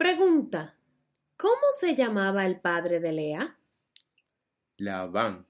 Pregunta: ¿Cómo se llamaba el padre de Lea? Labán.